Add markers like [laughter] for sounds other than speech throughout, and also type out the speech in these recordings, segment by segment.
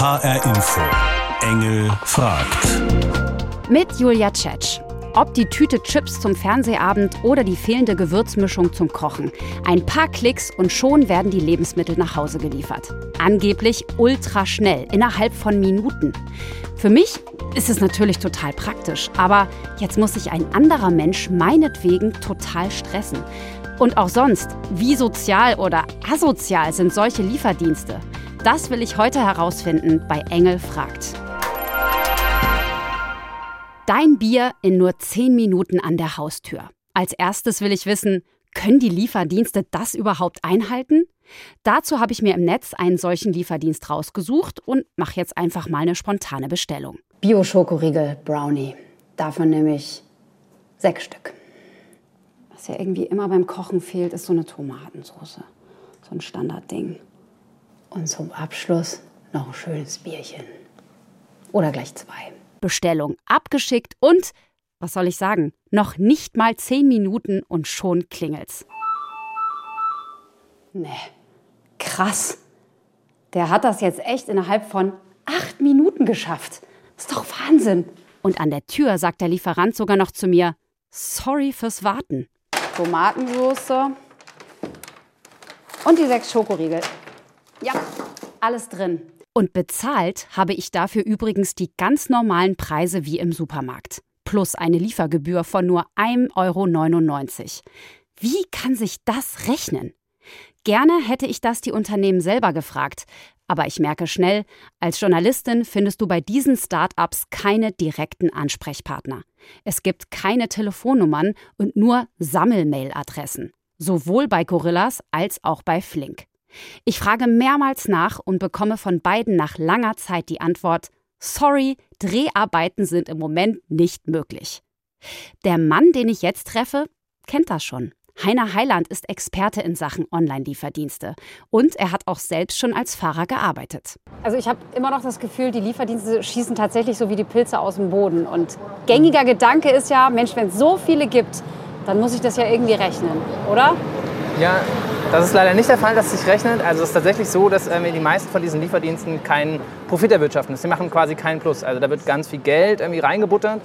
HR Info. Engel fragt. Mit Julia Tschetsch. Ob die Tüte Chips zum Fernsehabend oder die fehlende Gewürzmischung zum Kochen. Ein paar Klicks und schon werden die Lebensmittel nach Hause geliefert. Angeblich ultra schnell, innerhalb von Minuten. Für mich ist es natürlich total praktisch, aber jetzt muss sich ein anderer Mensch meinetwegen total stressen. Und auch sonst, wie sozial oder asozial sind solche Lieferdienste? Das will ich heute herausfinden bei Engel fragt. Dein Bier in nur 10 Minuten an der Haustür. Als erstes will ich wissen, können die Lieferdienste das überhaupt einhalten? Dazu habe ich mir im Netz einen solchen Lieferdienst rausgesucht und mache jetzt einfach mal eine spontane Bestellung. Bio-Schokoriegel Brownie. Davon nehme ich sechs Stück. Was ja irgendwie immer beim Kochen fehlt, ist so eine Tomatensauce. So ein Standardding. Und zum Abschluss noch ein schönes Bierchen. Oder gleich zwei. Bestellung abgeschickt und, was soll ich sagen, noch nicht mal zehn Minuten und schon klingelt's. Nee, krass. Der hat das jetzt echt innerhalb von acht Minuten geschafft. ist doch Wahnsinn. Und an der Tür sagt der Lieferant sogar noch zu mir, sorry fürs Warten. Tomatensoße und die sechs Schokoriegel. Ja, alles drin. Und bezahlt habe ich dafür übrigens die ganz normalen Preise wie im Supermarkt. Plus eine Liefergebühr von nur 1,99 Euro. Wie kann sich das rechnen? Gerne hätte ich das die Unternehmen selber gefragt. Aber ich merke schnell, als Journalistin findest du bei diesen Start-ups keine direkten Ansprechpartner. Es gibt keine Telefonnummern und nur Sammelmailadressen. Sowohl bei Gorillas als auch bei Flink. Ich frage mehrmals nach und bekomme von beiden nach langer Zeit die Antwort Sorry, Dreharbeiten sind im Moment nicht möglich. Der Mann, den ich jetzt treffe, kennt das schon. Heiner Heiland ist Experte in Sachen Online-Lieferdienste und er hat auch selbst schon als Fahrer gearbeitet. Also ich habe immer noch das Gefühl, die Lieferdienste schießen tatsächlich so wie die Pilze aus dem Boden. Und gängiger Gedanke ist ja, Mensch, wenn es so viele gibt, dann muss ich das ja irgendwie rechnen, oder? Ja, das ist leider nicht der Fall, dass sich rechnet. Also es ist tatsächlich so, dass ähm, die meisten von diesen Lieferdiensten keinen Profit erwirtschaften. Sie machen quasi keinen Plus. Also da wird ganz viel Geld irgendwie reingebuttert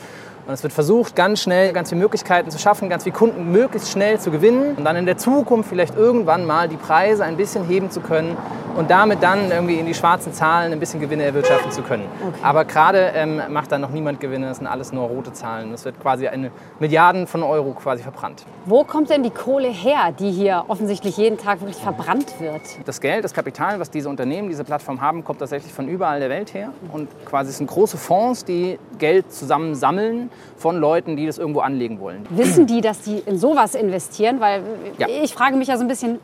und es wird versucht, ganz schnell ganz viele Möglichkeiten zu schaffen, ganz viele Kunden möglichst schnell zu gewinnen und dann in der Zukunft vielleicht irgendwann mal die Preise ein bisschen heben zu können und damit dann irgendwie in die schwarzen Zahlen ein bisschen Gewinne erwirtschaften zu können. Okay. Aber gerade ähm, macht da noch niemand Gewinne, das sind alles nur rote Zahlen. Das wird quasi eine Milliarden von Euro quasi verbrannt. Wo kommt denn die Kohle her, die hier offensichtlich jeden Tag wirklich verbrannt wird? Das Geld, das Kapital, was diese Unternehmen, diese Plattform haben, kommt tatsächlich von überall der Welt her und quasi sind große Fonds, die Geld zusammen sammeln von Leuten, die das irgendwo anlegen wollen. Wissen die, dass die in sowas investieren? Weil ja. ich frage mich ja so ein bisschen,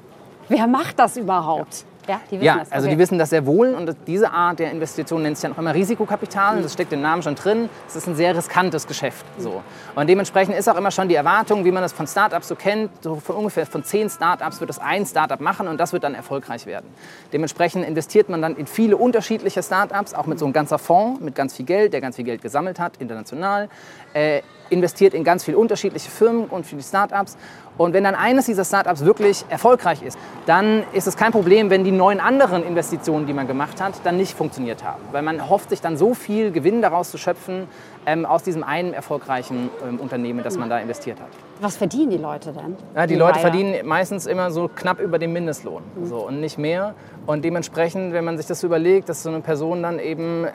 wer macht das überhaupt? Ja, die wissen ja, das. Also die wissen das sehr wohl und diese Art der Investition nennt sich ja noch immer Risikokapital. Mhm. Das steckt im Namen schon drin. Es ist ein sehr riskantes Geschäft. Mhm. So. Und dementsprechend ist auch immer schon die Erwartung, wie man das von Startups so kennt, so von ungefähr von zehn Startups wird es ein Startup machen und das wird dann erfolgreich werden. Dementsprechend investiert man dann in viele unterschiedliche Startups, auch mit so einem ganzen Fonds, mit ganz viel Geld, der ganz viel Geld gesammelt hat, international. Äh, investiert in ganz viele unterschiedliche Firmen und viele Startups. Und wenn dann eines dieser Startups wirklich erfolgreich ist, dann ist es kein Problem, wenn die neun anderen Investitionen, die man gemacht hat, dann nicht funktioniert haben. Weil man hofft sich dann so viel Gewinn daraus zu schöpfen ähm, aus diesem einen erfolgreichen ähm, Unternehmen, das man da investiert hat. Was verdienen die Leute denn? Ja, die, die Leute Leider? verdienen meistens immer so knapp über dem Mindestlohn mhm. so, und nicht mehr. Und dementsprechend, wenn man sich das überlegt, dass so eine Person dann eben äh,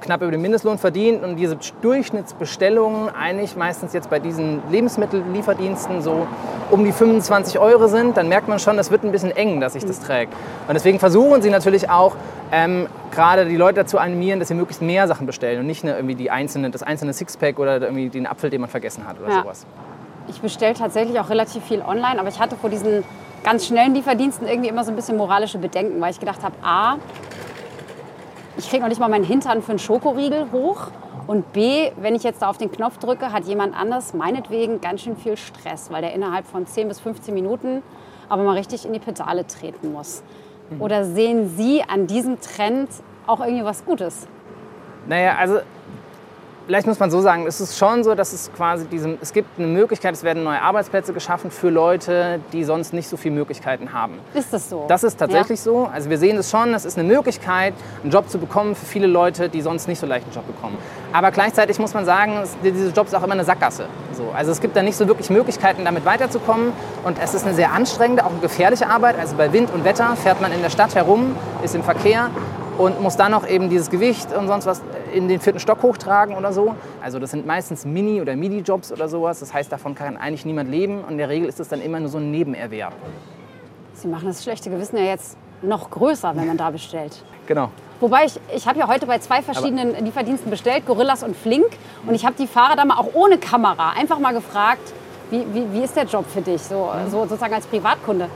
knapp über den Mindestlohn verdient und diese Durchschnittsbestellungen eigentlich meistens jetzt bei diesen Lebensmittellieferdiensten so um die 25 Euro sind, dann merkt man schon, das wird ein bisschen eng, dass sich das trägt. Und deswegen versuchen sie natürlich auch, ähm, gerade die Leute dazu animieren, dass sie möglichst mehr Sachen bestellen und nicht nur irgendwie die einzelne, das einzelne Sixpack oder irgendwie den Apfel, den man vergessen hat oder ja. sowas. Ich bestelle tatsächlich auch relativ viel online, aber ich hatte vor diesen ganz schnellen Lieferdiensten irgendwie immer so ein bisschen moralische Bedenken, weil ich gedacht habe, a, ich kriege noch nicht mal meinen Hintern für einen Schokoriegel hoch. Und B, wenn ich jetzt da auf den Knopf drücke, hat jemand anders meinetwegen ganz schön viel Stress, weil der innerhalb von 10 bis 15 Minuten aber mal richtig in die Pedale treten muss. Mhm. Oder sehen Sie an diesem Trend auch irgendwie was Gutes? Naja, also Vielleicht muss man so sagen, es ist schon so, dass es quasi diesem, es gibt eine Möglichkeit, es werden neue Arbeitsplätze geschaffen für Leute, die sonst nicht so viele Möglichkeiten haben. Ist das so? Das ist tatsächlich ja. so. Also wir sehen es schon, es ist eine Möglichkeit, einen Job zu bekommen für viele Leute, die sonst nicht so leicht einen Job bekommen. Aber gleichzeitig muss man sagen, diese Job ist auch immer eine Sackgasse. So, also es gibt da nicht so wirklich Möglichkeiten, damit weiterzukommen. Und es ist eine sehr anstrengende, auch eine gefährliche Arbeit. Also bei Wind und Wetter fährt man in der Stadt herum, ist im Verkehr und muss dann noch eben dieses Gewicht und sonst was in den vierten Stock hochtragen oder so. Also das sind meistens Mini- oder Midi-Jobs oder sowas. Das heißt, davon kann eigentlich niemand leben und in der Regel ist es dann immer nur so ein Nebenerwerb. Sie machen das schlechte Gewissen ja jetzt noch größer, wenn man da bestellt. Genau. Wobei ich, ich habe ja heute bei zwei verschiedenen Aber Lieferdiensten bestellt, Gorillas und Flink. Und ich habe die Fahrer da mal auch ohne Kamera einfach mal gefragt, wie, wie, wie ist der Job für dich, so, so sozusagen als Privatkunde.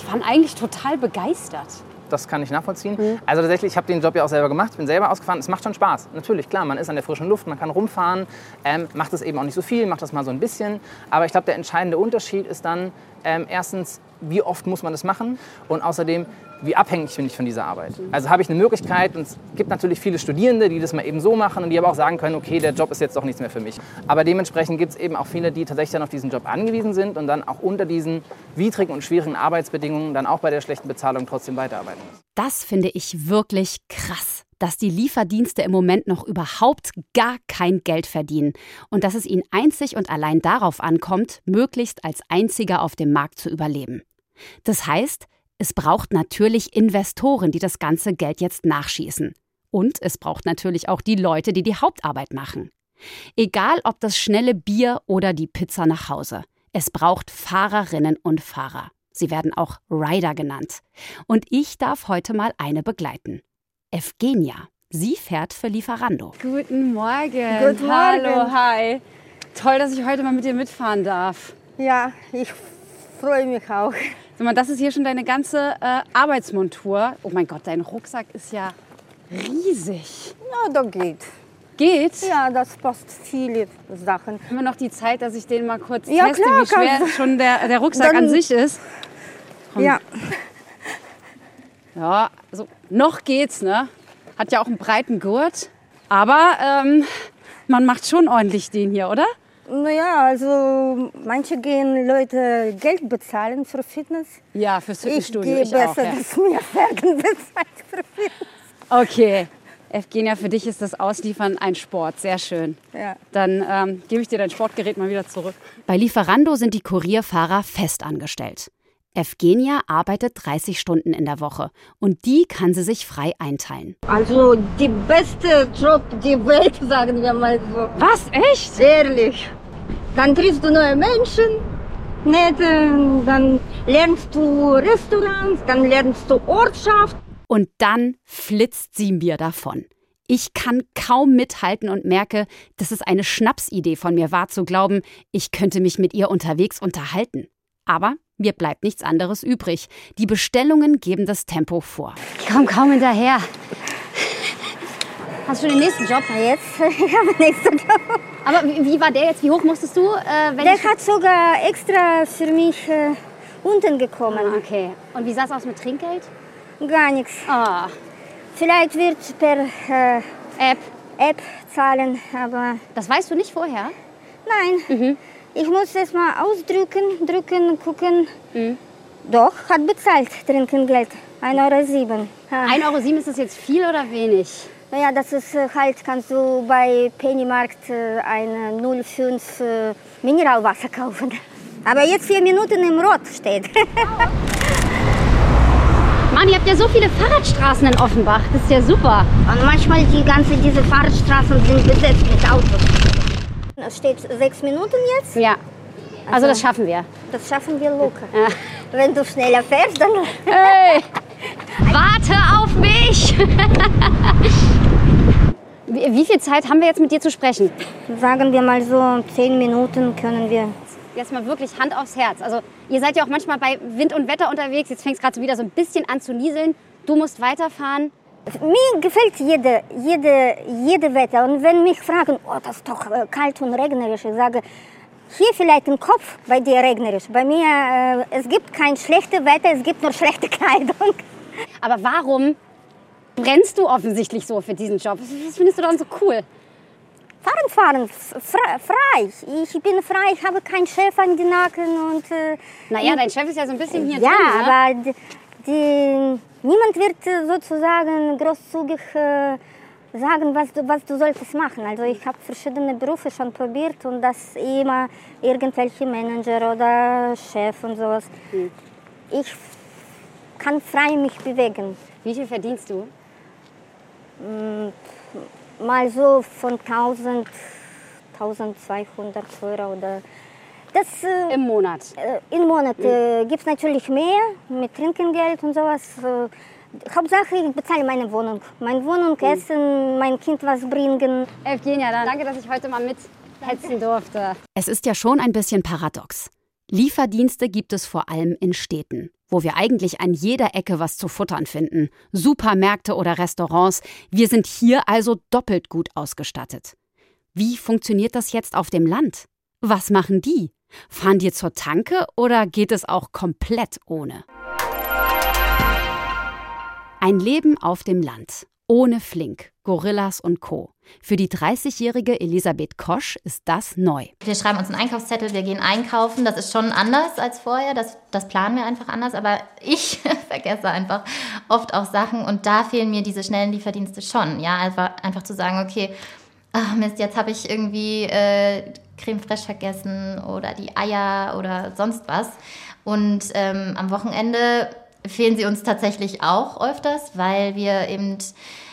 Die waren eigentlich total begeistert das kann ich nachvollziehen. Mhm. Also tatsächlich, ich habe den Job ja auch selber gemacht, bin selber ausgefahren. Es macht schon Spaß. Natürlich, klar, man ist an der frischen Luft, man kann rumfahren, ähm, macht es eben auch nicht so viel, macht das mal so ein bisschen. Aber ich glaube, der entscheidende Unterschied ist dann ähm, erstens, wie oft muss man das machen und außerdem, wie abhängig bin ich von dieser Arbeit. Also habe ich eine Möglichkeit und es gibt natürlich viele Studierende, die das mal eben so machen und die aber auch sagen können, okay, der Job ist jetzt doch nichts mehr für mich. Aber dementsprechend gibt es eben auch viele, die tatsächlich dann auf diesen Job angewiesen sind und dann auch unter diesen widrigen und schwierigen Arbeitsbedingungen dann auch bei der schlechten Bezahlung trotzdem weiterarbeiten müssen. Das finde ich wirklich krass dass die Lieferdienste im Moment noch überhaupt gar kein Geld verdienen und dass es ihnen einzig und allein darauf ankommt, möglichst als einziger auf dem Markt zu überleben. Das heißt, es braucht natürlich Investoren, die das ganze Geld jetzt nachschießen. Und es braucht natürlich auch die Leute, die die Hauptarbeit machen. Egal ob das schnelle Bier oder die Pizza nach Hause. Es braucht Fahrerinnen und Fahrer. Sie werden auch Rider genannt. Und ich darf heute mal eine begleiten. Evgenia. Sie fährt für Lieferando. Guten Morgen. Guten Morgen. Hallo, hi. Toll, dass ich heute mal mit dir mitfahren darf. Ja, ich freue mich auch. Sag mal, das ist hier schon deine ganze äh, Arbeitsmontur. Oh mein Gott, dein Rucksack ist ja riesig. Ja, da geht. Geht? Ja, das passt viele Sachen. Haben wir noch die Zeit, dass ich den mal kurz ja, teste, klar, wie schwer schon der, der Rucksack an sich ist? Komm. Ja. Ja, also noch geht's, ne? Hat ja auch einen breiten Gurt. Aber ähm, man macht schon ordentlich den hier, oder? Naja, also manche gehen Leute Geld bezahlen für Fitness. Ja, fürs Fitnessstudio. Ich gehe besser, auch, ja. dass mir Fergen bezahlt für Fitness. Okay. Evgenia, für dich ist das Ausliefern ein Sport. Sehr schön. Ja. Dann ähm, gebe ich dir dein Sportgerät mal wieder zurück. Bei Lieferando sind die Kurierfahrer fest angestellt. Evgenia arbeitet 30 Stunden in der Woche und die kann sie sich frei einteilen. Also die beste Job der Welt, [laughs] sagen wir mal so. Was? Echt? Ehrlich. Dann triffst du neue Menschen, nette, dann lernst du Restaurants, dann lernst du Ortschaft. Und dann flitzt sie mir davon. Ich kann kaum mithalten und merke, dass es eine Schnapsidee von mir war, zu glauben, ich könnte mich mit ihr unterwegs unterhalten. Aber mir bleibt nichts anderes übrig. Die Bestellungen geben das Tempo vor. Ich komme kaum hinterher. Hast du den nächsten Job? Na jetzt, [laughs] ich habe den nächsten Job. Aber wie war der jetzt? Wie hoch musstest du? Äh, der hat sogar extra für mich äh, unten gekommen. Ah, okay. Und wie sah es aus mit Trinkgeld? Gar nichts. Ah. Vielleicht wird per äh, App. App zahlen, aber... Das weißt du nicht vorher? Nein. Mhm. Ich muss es mal ausdrücken, drücken, gucken. Mhm. Doch, hat bezahlt, Trinkengeld. 1,07 Euro. 1,07 Euro, ist das jetzt viel oder wenig? Naja, das ist äh, halt, kannst du bei Pennymarkt äh, ein 0,5 äh, Mineralwasser kaufen. Aber jetzt vier Minuten im Rot steht. [laughs] Mann, ihr habt ja so viele Fahrradstraßen in Offenbach. Das ist ja super. Und manchmal die ganze diese Fahrradstraßen sind besetzt mit Autos. Es steht sechs Minuten jetzt. Ja. Also, also das schaffen wir. Das schaffen wir locker. Ja. Wenn du schneller fährst, dann. Hey, warte auf mich! [laughs] wie, wie viel Zeit haben wir jetzt mit dir zu sprechen? Sagen wir mal so, zehn Minuten können wir. Jetzt mal wirklich Hand aufs Herz. Also ihr seid ja auch manchmal bei Wind und Wetter unterwegs. Jetzt fängt es gerade wieder so ein bisschen an zu nieseln. Du musst weiterfahren. Mir gefällt jede, jede, jede Wetter. Und wenn mich fragen, oh, das ist doch äh, kalt und regnerisch, ich sage, hier vielleicht im Kopf bei dir regnerisch. Bei mir, äh, es gibt kein schlechtes Wetter, es gibt nur schlechte [laughs] Kleidung. Aber warum brennst du offensichtlich so für diesen Job? Was findest du dann so cool? fahren, fahren, frei. Ich bin frei, ich habe keinen Chef an den Nacken und... Äh, naja, dein Chef ist ja so ein bisschen hier ja, drin, Ja, aber die, die, niemand wird äh, sozusagen großzügig äh, sagen, was du, was du solltest machen. Also ich habe verschiedene Berufe schon probiert und das immer irgendwelche Manager oder Chef und sowas. Hm. Ich kann frei mich bewegen. Wie viel verdienst du? Hm, mal so von 1000, 1200 Euro oder das, äh, Im Monat? Äh, Im Monat mhm. äh, gibt es natürlich mehr mit Trinkengeld und sowas. Äh, Hauptsache, ich bezahle meine Wohnung. Meine Wohnung, mhm. Essen, mein Kind was bringen. Evgenia, dann danke, dass ich heute mal mithetzen durfte. Es ist ja schon ein bisschen paradox. Lieferdienste gibt es vor allem in Städten, wo wir eigentlich an jeder Ecke was zu futtern finden. Supermärkte oder Restaurants. Wir sind hier also doppelt gut ausgestattet. Wie funktioniert das jetzt auf dem Land? Was machen die? Fahren die zur Tanke oder geht es auch komplett ohne? Ein Leben auf dem Land. Ohne Flink, Gorillas und Co. Für die 30-jährige Elisabeth Kosch ist das neu. Wir schreiben uns einen Einkaufszettel, wir gehen einkaufen. Das ist schon anders als vorher. Das, das planen wir einfach anders. Aber ich [laughs] vergesse einfach oft auch Sachen und da fehlen mir diese schnellen Lieferdienste schon. Ja, einfach, einfach zu sagen, okay, ach Mist, jetzt habe ich irgendwie äh, Creme fraiche vergessen oder die Eier oder sonst was. Und ähm, am Wochenende fehlen sie uns tatsächlich auch öfters, weil wir eben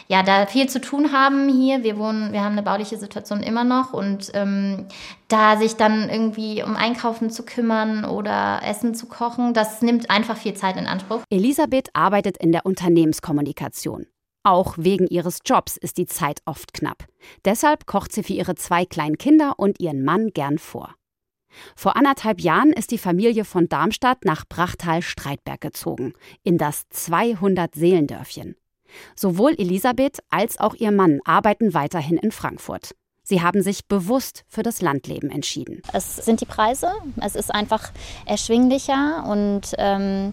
ja da viel zu tun haben hier. Wir wohnen, wir haben eine bauliche Situation immer noch und ähm, da sich dann irgendwie um Einkaufen zu kümmern oder Essen zu kochen, das nimmt einfach viel Zeit in Anspruch. Elisabeth arbeitet in der Unternehmenskommunikation. Auch wegen ihres Jobs ist die Zeit oft knapp. Deshalb kocht sie für ihre zwei kleinen Kinder und ihren Mann gern vor. Vor anderthalb Jahren ist die Familie von Darmstadt nach Brachtal-Streitberg gezogen, in das 200-Seelendörfchen. Sowohl Elisabeth als auch ihr Mann arbeiten weiterhin in Frankfurt. Sie haben sich bewusst für das Landleben entschieden. Es sind die Preise, es ist einfach erschwinglicher und ähm,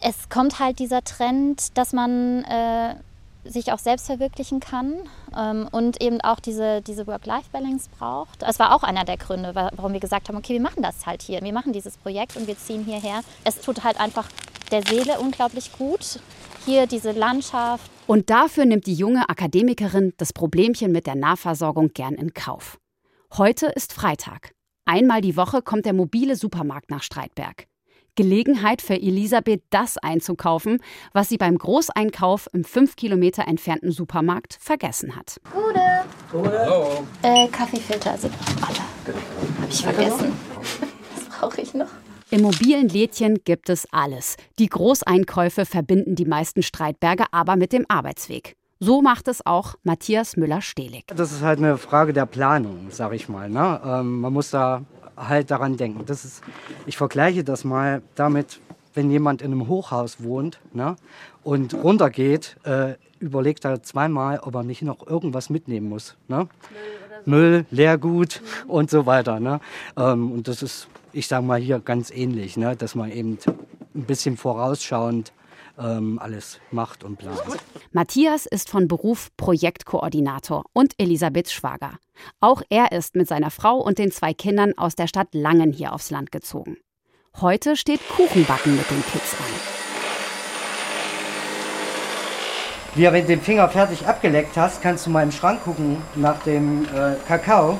es kommt halt dieser Trend, dass man äh, sich auch selbst verwirklichen kann ähm, und eben auch diese, diese Work-Life-Balance braucht. Es war auch einer der Gründe, warum wir gesagt haben, okay, wir machen das halt hier, wir machen dieses Projekt und wir ziehen hierher. Es tut halt einfach der Seele unglaublich gut, hier diese Landschaft. Und dafür nimmt die junge Akademikerin das Problemchen mit der Nahversorgung gern in Kauf. Heute ist Freitag. Einmal die Woche kommt der mobile Supermarkt nach Streitberg. Gelegenheit für Elisabeth, das einzukaufen, was sie beim Großeinkauf im fünf Kilometer entfernten Supermarkt vergessen hat. Gute. Gute. Äh, Kaffeefilter sind noch alle. Hab ich vergessen. Was brauche ich noch? Im mobilen Lädchen gibt es alles. Die Großeinkäufe verbinden die meisten Streitberger aber mit dem Arbeitsweg. So macht es auch Matthias Müller-Stehlig. Das ist halt eine Frage der Planung, sag ich mal. Ne? Ähm, man muss da halt daran denken. Das ist, ich vergleiche das mal damit, wenn jemand in einem Hochhaus wohnt ne, und runtergeht, äh, überlegt er zweimal, ob er nicht noch irgendwas mitnehmen muss. Ne? Müll, Leergut mhm. und so weiter. Ne? Ähm, und das ist, ich sage mal, hier ganz ähnlich, ne? dass man eben ein bisschen vorausschauend ähm, alles macht und plant. Matthias ist von Beruf Projektkoordinator und Elisabeth Schwager. Auch er ist mit seiner Frau und den zwei Kindern aus der Stadt Langen hier aufs Land gezogen. Heute steht Kuchenbacken mit den Kids an. Ja, wenn du den Finger fertig abgeleckt hast, kannst du mal im Schrank gucken nach dem äh, Kakao.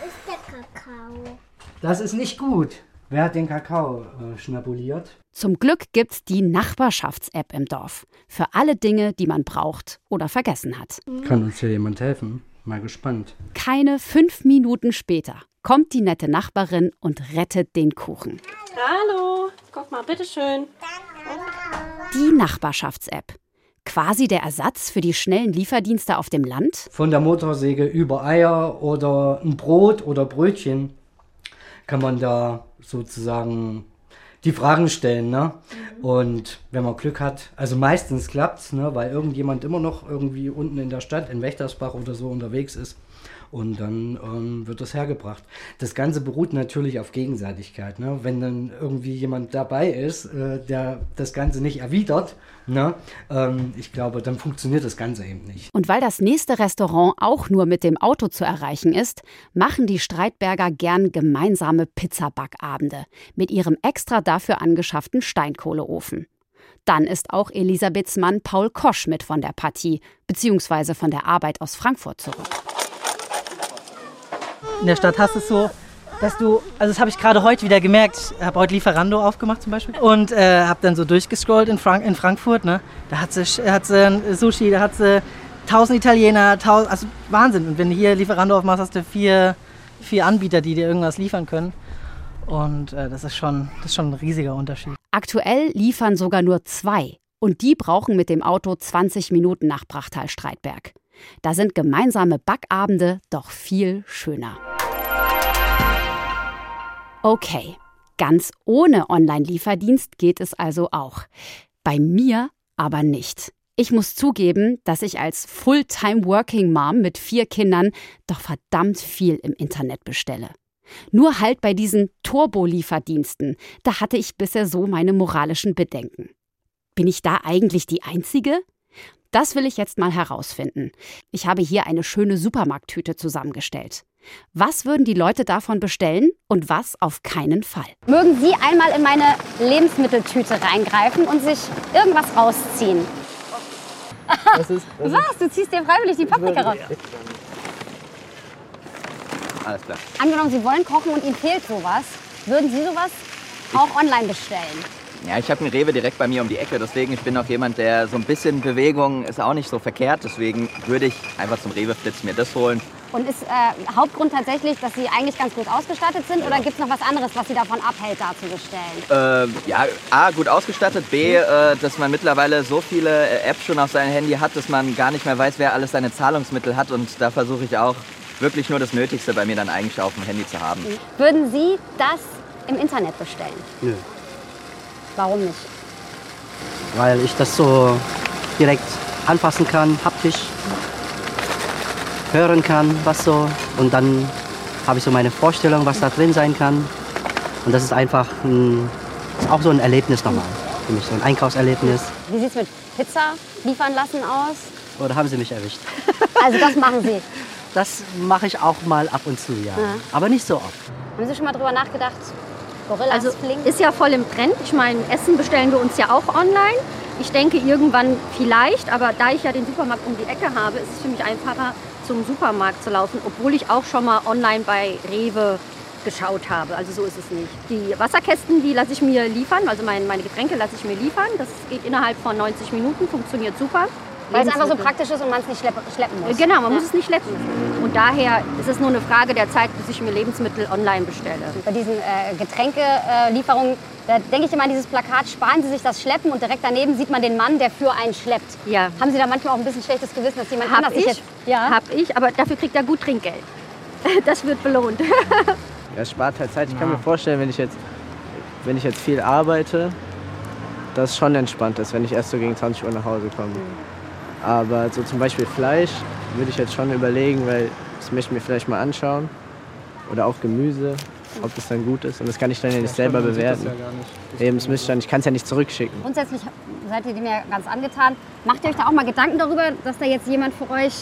Was ist der Kakao? Das ist nicht gut. Wer hat den Kakao äh, schnabuliert? Zum Glück gibt's die Nachbarschafts-App im Dorf. Für alle Dinge, die man braucht oder vergessen hat. Kann uns hier jemand helfen? Mal gespannt. Keine fünf Minuten später kommt die nette Nachbarin und rettet den Kuchen. Hallo, guck mal, bitteschön. Die Nachbarschafts-App. Quasi der Ersatz für die schnellen Lieferdienste auf dem Land? Von der Motorsäge über Eier oder ein Brot oder Brötchen kann man da sozusagen die Fragen stellen. Ne? Mhm. Und wenn man Glück hat, also meistens klappt es, ne? weil irgendjemand immer noch irgendwie unten in der Stadt, in Wächtersbach oder so unterwegs ist und dann ähm, wird das hergebracht. Das Ganze beruht natürlich auf Gegenseitigkeit. Ne? Wenn dann irgendwie jemand dabei ist, äh, der das Ganze nicht erwidert, ne? Ähm, ich glaube, dann funktioniert das Ganze eben nicht. Und weil das nächste Restaurant auch nur mit dem Auto zu erreichen ist, machen die Streitberger gern gemeinsame Pizzabackabende mit ihrem extra dafür angeschafften Steinkohleofen. Dann ist auch Elisabeths Mann Paul Kosch mit von der Partie, beziehungsweise von der Arbeit aus Frankfurt zurück. In der Stadt hast du es so, dass du, also das habe ich gerade heute wieder gemerkt, ich habe heute Lieferando aufgemacht zum Beispiel und äh, habe dann so durchgescrollt in, Frank in Frankfurt, ne? da hat sie, hat sie Sushi, da hat sie tausend Italiener, tausend, also Wahnsinn. Und wenn du hier Lieferando aufmachst, hast du vier, vier Anbieter, die dir irgendwas liefern können. Und äh, das, ist schon, das ist schon ein riesiger Unterschied. Aktuell liefern sogar nur zwei. Und die brauchen mit dem Auto 20 Minuten nach Brachtal-Streitberg. Da sind gemeinsame Backabende doch viel schöner. Okay, ganz ohne Online-Lieferdienst geht es also auch. Bei mir aber nicht. Ich muss zugeben, dass ich als Fulltime Working Mom mit vier Kindern doch verdammt viel im Internet bestelle. Nur halt bei diesen Turbo-Lieferdiensten, da hatte ich bisher so meine moralischen Bedenken. Bin ich da eigentlich die Einzige? Das will ich jetzt mal herausfinden. Ich habe hier eine schöne Supermarkttüte zusammengestellt. Was würden die Leute davon bestellen und was auf keinen Fall? Mögen Sie einmal in meine Lebensmitteltüte reingreifen und sich irgendwas rausziehen? Was ist? Was? [laughs] Was? Du ziehst dir freiwillig die Paprika raus. Alles klar. Angenommen, Sie wollen kochen und Ihnen fehlt sowas, würden Sie sowas auch online bestellen? Ja, ich habe einen Rewe direkt bei mir um die Ecke, deswegen ich bin auch jemand, der so ein bisschen Bewegung ist auch nicht so verkehrt, deswegen würde ich einfach zum Rewe flitzen, mir das holen. Und ist äh, Hauptgrund tatsächlich, dass Sie eigentlich ganz gut ausgestattet sind oder gibt es noch was anderes, was Sie davon abhält, da zu bestellen? Äh, ja, A, gut ausgestattet, B, äh, dass man mittlerweile so viele äh, Apps schon auf seinem Handy hat, dass man gar nicht mehr weiß, wer alles seine Zahlungsmittel hat und da versuche ich auch wirklich nur das Nötigste bei mir dann eigentlich auf dem Handy zu haben. Würden Sie das im Internet bestellen? Nö. Warum nicht? Weil ich das so direkt anfassen kann, haptisch hören kann, was so. Und dann habe ich so meine Vorstellung, was da drin sein kann. Und das ist einfach ein, ist auch so ein Erlebnis nochmal. Für mich so ein Einkaufserlebnis. Wie sieht es mit Pizza liefern lassen aus? Oder haben Sie mich erwischt? [laughs] Also das machen Sie. Das mache ich auch mal ab und zu, ja. Ja. Aber nicht so oft. Haben Sie schon mal drüber nachgedacht, Gorillas Also fliegen? ist ja voll im Trend. Ich meine, Essen bestellen wir uns ja auch online. Ich denke irgendwann vielleicht, aber da ich ja den Supermarkt um die Ecke habe, ist es für mich einfacher, zum Supermarkt zu laufen, obwohl ich auch schon mal online bei Rewe geschaut habe. Also so ist es nicht. Die Wasserkästen, die lasse ich mir liefern, also mein, meine Getränke lasse ich mir liefern. Das geht innerhalb von 90 Minuten, funktioniert super. Weil es einfach so praktisch ist und man es nicht schlepp schleppen muss. Genau, man Ja. muss es nicht schleppen. Und daher ist es nur eine Frage der Zeit, bis ich mir Lebensmittel online bestelle. Bei diesen äh, Getränkelieferungen, da denke ich immer an dieses Plakat, sparen Sie sich das Schleppen und direkt daneben sieht man den Mann, der für einen schleppt. Ja. Haben Sie da manchmal auch ein bisschen schlechtes Gewissen, dass jemand Hab anders sich ich, jetzt... Ja. hab ich, aber dafür kriegt er gut Trinkgeld. [laughs] Das wird belohnt. Ja, es spart halt Zeit. Ich kann mir vorstellen, wenn ich jetzt, wenn ich jetzt viel arbeite, dass es schon entspannt ist, wenn ich erst so gegen 20 Uhr nach Hause komme. Aber so zum Beispiel Fleisch würde ich jetzt schon überlegen, weil das möchte ich mir vielleicht mal anschauen. Oder auch Gemüse, ob das dann gut ist. Und das kann ich dann ja nicht selber bewerten. Eben, das müsste ich dann, ich kann es ja nicht zurückschicken. Grundsätzlich seid ihr dem ja ganz angetan. Macht ihr euch da auch mal Gedanken darüber, dass da jetzt jemand für euch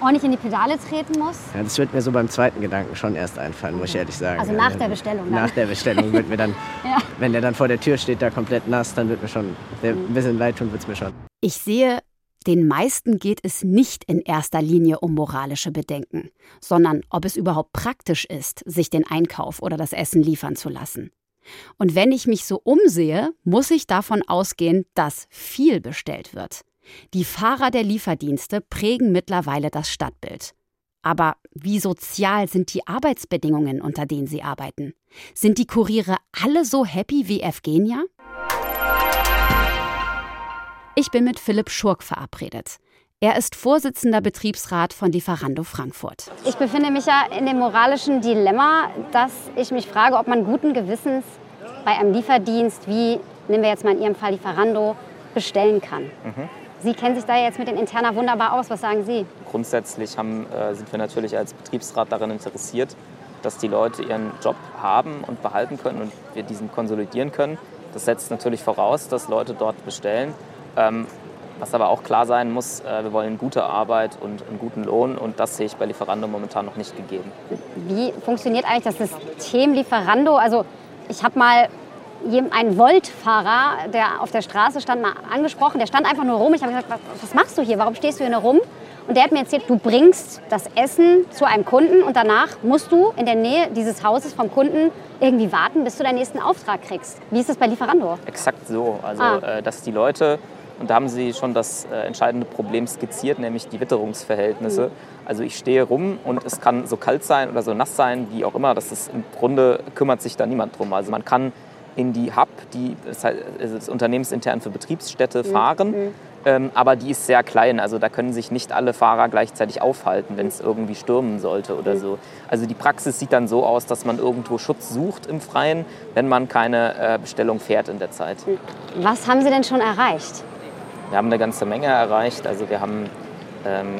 ordentlich in die Pedale treten muss? Ja, das wird mir so beim zweiten Gedanken schon erst einfallen, muss ich ehrlich sagen. Also nach der Bestellung dann? Nach der Bestellung wird mir dann, [laughs] Ja. wenn der dann vor der Tür steht, da komplett nass, dann wird mir schon, der- ein bisschen leid tun wird es mir schon. Ich sehe, den meisten geht es nicht in erster Linie um moralische Bedenken, sondern ob es überhaupt praktisch ist, sich den Einkauf oder das Essen liefern zu lassen. Und wenn ich mich so umsehe, muss ich davon ausgehen, dass viel bestellt wird. Die Fahrer der Lieferdienste prägen mittlerweile das Stadtbild. Aber wie sozial sind die Arbeitsbedingungen, unter denen sie arbeiten? Sind die Kuriere alle so happy wie Evgenia? Ich bin mit Philipp Schurk verabredet. Er ist Vorsitzender Betriebsrat von Lieferando Frankfurt. Ich befinde mich ja in dem moralischen Dilemma, dass ich mich frage, ob man guten Gewissens bei einem Lieferdienst wie, nehmen wir jetzt mal in Ihrem Fall Lieferando, bestellen kann. Sie kennen sich da jetzt mit den Interna wunderbar aus. Was sagen Sie? Grundsätzlich haben, äh, sind wir natürlich als Betriebsrat daran interessiert, dass die Leute ihren Job haben und behalten können und wir diesen konsolidieren können. Das setzt natürlich voraus, dass Leute dort bestellen. Ähm, was aber auch klar sein muss, äh, wir wollen gute Arbeit und einen guten Lohn und das sehe ich bei Lieferando momentan noch nicht gegeben. Wie funktioniert eigentlich das System Lieferando? Also ich habe mal einen Volt-Fahrer, der auf der Straße stand, mal angesprochen. Der stand einfach nur rum. Ich habe gesagt, was, machst du hier? Warum stehst du hier nur rum? Und der hat mir erzählt, du bringst das Essen zu einem Kunden und danach musst du in der Nähe dieses Hauses vom Kunden irgendwie warten, bis du deinen nächsten Auftrag kriegst. Wie ist das bei Lieferando? Exakt so. Also, Ah. äh, dass die Leute, und da haben Sie schon das äh, entscheidende Problem skizziert, nämlich die Witterungsverhältnisse. Mhm. Also ich stehe rum und es kann so kalt sein oder so nass sein, wie auch immer. Das ist im Grunde kümmert sich da niemand drum. Also man kann in die Hub, die das heißt, es ist unternehmensintern für Betriebsstätte, Mhm. fahren. Ähm, aber die ist sehr klein, also da können sich nicht alle Fahrer gleichzeitig aufhalten, wenn es irgendwie stürmen sollte oder so. Also die Praxis sieht dann so aus, dass man irgendwo Schutz sucht im Freien, wenn man keine äh, Bestellung fährt in der Zeit. Was haben Sie denn schon erreicht? Wir haben eine ganze Menge erreicht. Also wir haben ähm,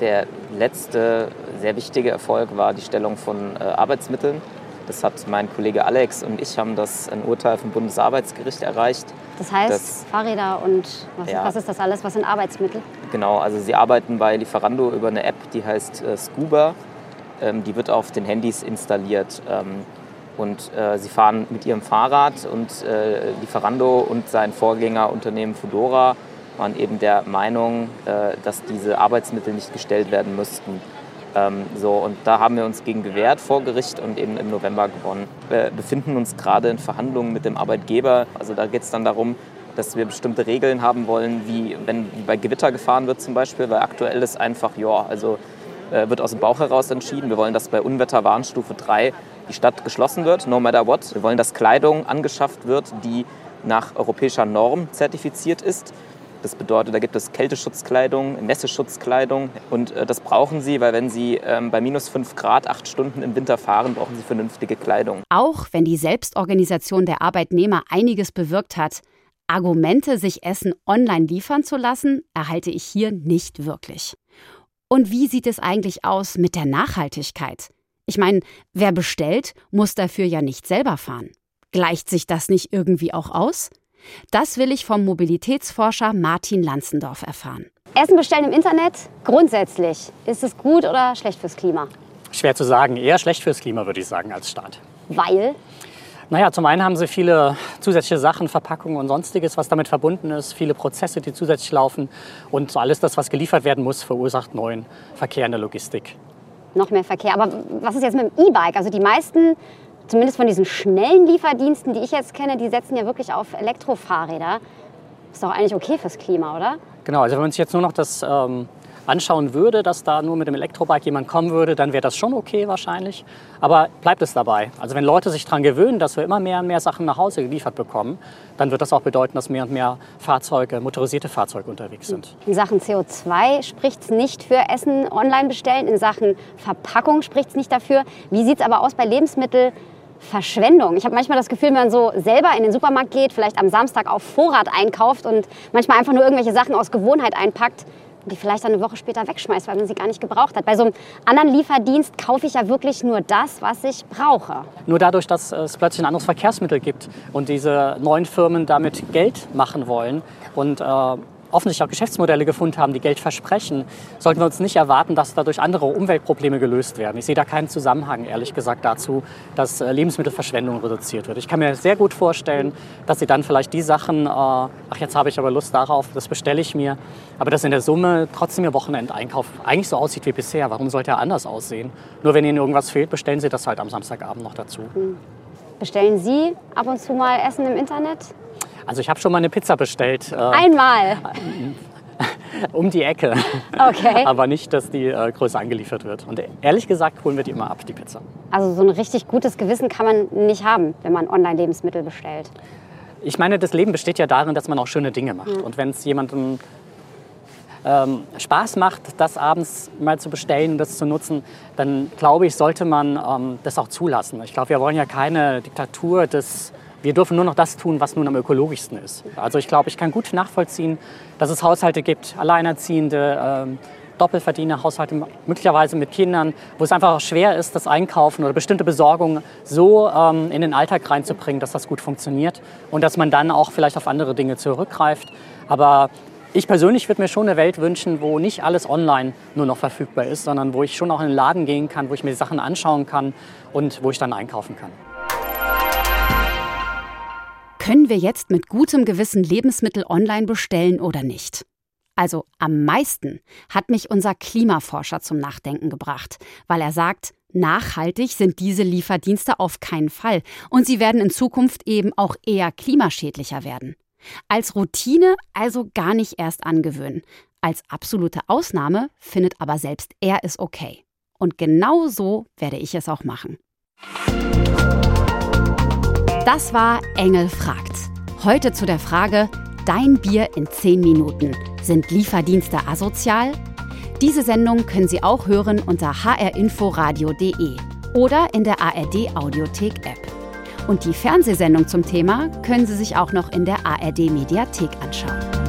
der letzte sehr wichtige Erfolg war die Stellung von äh, Arbeitsmitteln. Das hat mein Kollege Alex und ich haben das ein Urteil vom Bundesarbeitsgericht erreicht. Das heißt, Das- Fahrräder und was, Ja. was ist das alles? Was sind Arbeitsmittel? Genau, also sie arbeiten bei Lieferando über eine App, die heißt äh, Scuba. Ähm, die wird auf den Handys installiert. Ähm, und äh, sie fahren mit ihrem Fahrrad und äh, Lieferando und sein Vorgängerunternehmen Fudora waren eben der Meinung, äh, dass diese Arbeitsmittel nicht gestellt werden müssten. Ähm, so, und da haben wir uns gegen gewehrt vor Gericht und eben im November gewonnen. Wir befinden uns gerade in Verhandlungen mit dem Arbeitgeber. Also da geht es dann darum, dass wir bestimmte Regeln haben wollen, wie wenn bei Gewitter gefahren wird zum Beispiel, weil aktuell ist einfach, ja, also äh, wird aus dem Bauch heraus entschieden. Wir wollen, dass bei Unwetterwarnstufe 3 die Stadt geschlossen wird, no matter what. Wir wollen, dass Kleidung angeschafft wird, die nach europäischer Norm zertifiziert ist. Das bedeutet, da gibt es Kälteschutzkleidung, Nässeschutzkleidung und äh, das brauchen Sie, weil wenn Sie ähm, bei minus 5 Grad acht Stunden im Winter fahren, brauchen Sie vernünftige Kleidung. Auch wenn die Selbstorganisation der Arbeitnehmer einiges bewirkt hat, Argumente, sich Essen online liefern zu lassen, erhalte ich hier nicht wirklich. Und wie sieht es eigentlich aus mit der Nachhaltigkeit? Ich meine, wer bestellt, muss dafür ja nicht selber fahren. Gleicht sich das nicht irgendwie auch aus? Das will ich vom Mobilitätsforscher Martin Lanzendorf erfahren. Essen bestellen im Internet, grundsätzlich. Ist es gut oder schlecht fürs Klima? Schwer zu sagen, eher schlecht fürs Klima, würde ich sagen, als Staat. Weil? Naja, zum einen haben sie viele zusätzliche Sachen, Verpackungen und sonstiges, was damit verbunden ist, viele Prozesse, die zusätzlich laufen und so alles das, was geliefert werden muss, verursacht neuen Verkehr in der Logistik. Noch mehr Verkehr. Aber was ist jetzt mit dem E-Bike? Also die meisten, zumindest von diesen schnellen Lieferdiensten, die ich jetzt kenne, die setzen ja wirklich auf Elektrofahrräder. Ist doch eigentlich okay fürs Klima, oder? Genau, also wenn man sich jetzt nur noch das ähm, anschauen würde, dass da nur mit dem Elektrobike jemand kommen würde, dann wäre das schon okay wahrscheinlich. Aber bleibt es dabei. Also wenn Leute sich daran gewöhnen, dass wir immer mehr und mehr Sachen nach Hause geliefert bekommen, dann wird das auch bedeuten, dass mehr und mehr Fahrzeuge, motorisierte Fahrzeuge unterwegs sind. In Sachen CO2 spricht es nicht für Essen online bestellen. In Sachen Verpackung spricht es nicht dafür. Wie sieht es aber aus bei Lebensmittelverschwendung? Ich habe manchmal das Gefühl, wenn man so selber in den Supermarkt geht, vielleicht am Samstag auf Vorrat einkauft und manchmal einfach nur irgendwelche Sachen aus Gewohnheit einpackt die vielleicht dann eine Woche später wegschmeißt, weil man sie gar nicht gebraucht hat. Bei so einem anderen Lieferdienst kaufe ich ja wirklich nur das, was ich brauche. Nur dadurch, dass es plötzlich ein anderes Verkehrsmittel gibt und diese neuen Firmen damit Geld machen wollen und äh, offensichtlich auch Geschäftsmodelle gefunden haben, die Geld versprechen, sollten wir uns nicht erwarten, dass dadurch andere Umweltprobleme gelöst werden. Ich sehe da keinen Zusammenhang, ehrlich gesagt, dazu, dass äh, Lebensmittelverschwendung reduziert wird. Ich kann mir sehr gut vorstellen, dass sie dann vielleicht die Sachen, äh, ach jetzt habe ich aber Lust darauf, das bestelle ich mir, aber dass in der Summe trotzdem ihr Wochenendeinkauf eigentlich so aussieht wie bisher. Warum sollte er anders aussehen? Nur wenn Ihnen irgendwas fehlt, bestellen Sie das halt am Samstagabend noch dazu. Bestellen Sie ab und zu mal Essen im Internet? Also ich habe schon mal eine Pizza bestellt. Äh, Einmal. [laughs] um die Ecke. Okay. [laughs] Aber nicht, dass die äh, größer angeliefert wird. Und ehrlich gesagt holen wir die immer ab, die Pizza. Also so ein richtig gutes Gewissen kann man nicht haben, wenn man Online-Lebensmittel bestellt. Ich meine, das Leben besteht ja darin, dass man auch schöne Dinge macht. Mhm. Und wenn es jemandem ähm, Spaß macht, das abends mal zu bestellen, das zu nutzen, dann glaube ich, sollte man ähm, das auch zulassen. Ich glaube, wir wollen ja keine Diktatur des Wir dürfen nur noch das tun, was nun am ökologischsten ist. Also ich glaube, ich kann gut nachvollziehen, dass es Haushalte gibt, Alleinerziehende, ähm, Doppelverdiener, Haushalte möglicherweise mit Kindern, wo es einfach auch schwer ist, das Einkaufen oder bestimmte Besorgungen so ähm, in den Alltag reinzubringen, dass das gut funktioniert und dass man dann auch vielleicht auf andere Dinge zurückgreift. Aber ich persönlich würde mir schon eine Welt wünschen, wo nicht alles online nur noch verfügbar ist, sondern wo ich schon auch in den Laden gehen kann, wo ich mir die Sachen anschauen kann und wo ich dann einkaufen kann. Können wir jetzt mit gutem Gewissen Lebensmittel online bestellen oder nicht? Also am meisten hat mich unser Klimaforscher zum Nachdenken gebracht, weil er sagt, nachhaltig sind diese Lieferdienste auf keinen Fall und sie werden in Zukunft eben auch eher klimaschädlicher werden. Als Routine also gar nicht erst angewöhnen. Als absolute Ausnahme findet aber selbst er es okay. Und genau so werde ich es auch machen. Das war Engel fragt. Heute zu der Frage, Dein Bier in 10 Minuten. Sind Lieferdienste asozial? Diese Sendung können Sie auch hören unter hrinforadio.de oder in der ARD Audiothek App. Und die Fernsehsendung zum Thema können Sie sich auch noch in der ARD Mediathek anschauen.